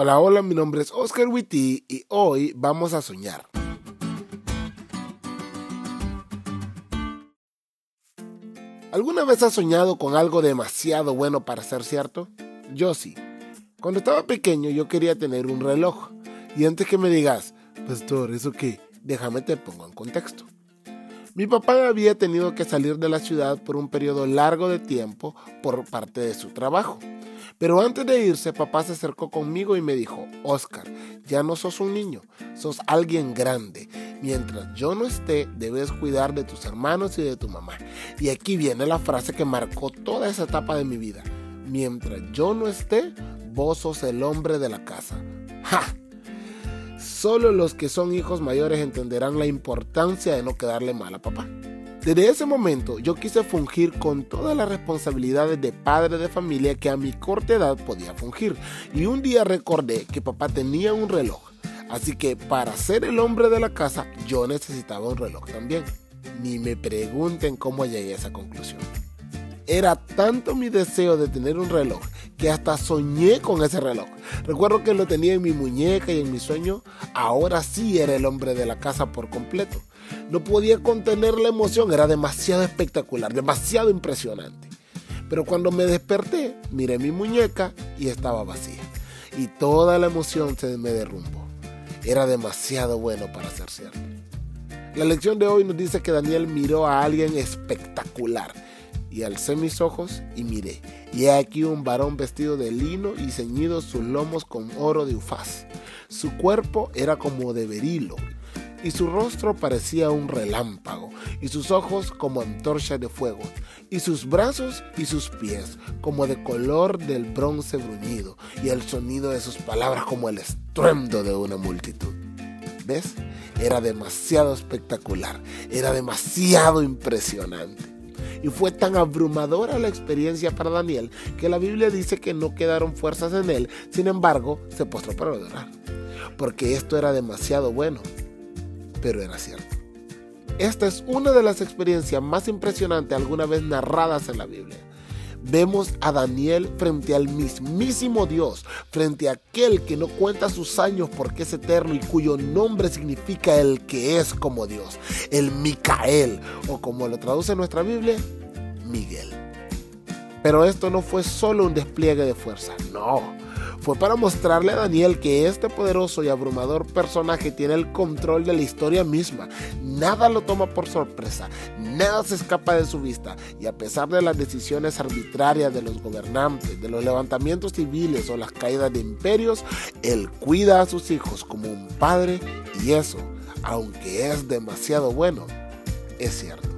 Hola, hola, mi nombre es Oscar Witty y hoy vamos a soñar. ¿Alguna vez has soñado con algo demasiado bueno para ser cierto? Yo sí. Cuando estaba pequeño yo quería tener un reloj. Y antes que me digas, Pastor, ¿eso qué? Déjame te pongo en contexto. Mi papá había tenido que salir de la ciudad por un periodo largo de tiempo por parte de su trabajo. Pero antes de irse, papá se acercó conmigo y me dijo, Oscar, ya no sos un niño, sos alguien grande. Mientras yo no esté, debes cuidar de tus hermanos y de tu mamá. Y aquí viene la frase que marcó toda esa etapa de mi vida. Mientras yo no esté, vos sos el hombre de la casa. ¡Ja! Solo los que son hijos mayores entenderán la importancia de no quedarle mal a papá. Desde ese momento yo quise fungir con todas las responsabilidades de padre de familia que a mi corta edad podía fungir. Y un día recordé que papá tenía un reloj. Así que para ser el hombre de la casa yo necesitaba un reloj también. Ni me pregunten cómo llegué a esa conclusión. Era tanto mi deseo de tener un reloj que hasta soñé con ese reloj. Recuerdo que lo tenía en mi muñeca y en mi sueño. Ahora sí era el hombre de la casa por completo. No podía contener la emoción, era demasiado espectacular, demasiado impresionante. Pero cuando me desperté, miré mi muñeca y estaba vacía. Y toda la emoción se me derrumbó. Era demasiado bueno para ser cierto. La lección de hoy nos dice que Daniel miró a alguien espectacular. Y alcé mis ojos y miré. Y he aquí un varón vestido de lino y ceñido sus lomos con oro de ufaz. Su cuerpo era como de berilo y su rostro parecía un relámpago, y sus ojos como antorcha de fuego, y sus brazos y sus pies como de color del bronce bruñido, y el sonido de sus palabras como el estruendo de una multitud. ¿Ves? Era demasiado espectacular, era demasiado impresionante. Y fue tan abrumadora la experiencia para Daniel que la Biblia dice que no quedaron fuerzas en él, sin embargo, se postró para adorar. Porque esto era demasiado bueno pero era cierto. Esta es una de las experiencias más impresionantes alguna vez narradas en la Biblia. Vemos a Daniel frente al mismísimo Dios, frente a aquel que no cuenta sus años porque es eterno y cuyo nombre significa el que es como Dios, el Micael, o como lo traduce nuestra Biblia, Miguel. Pero esto no fue solo un despliegue de fuerza, no fue para mostrarle a Daniel que este poderoso y abrumador personaje tiene el control de la historia misma. Nada lo toma por sorpresa, nada se escapa de su vista y a pesar de las decisiones arbitrarias de los gobernantes, de los levantamientos civiles o las caídas de imperios, él cuida a sus hijos como un padre y eso, aunque es demasiado bueno, es cierto.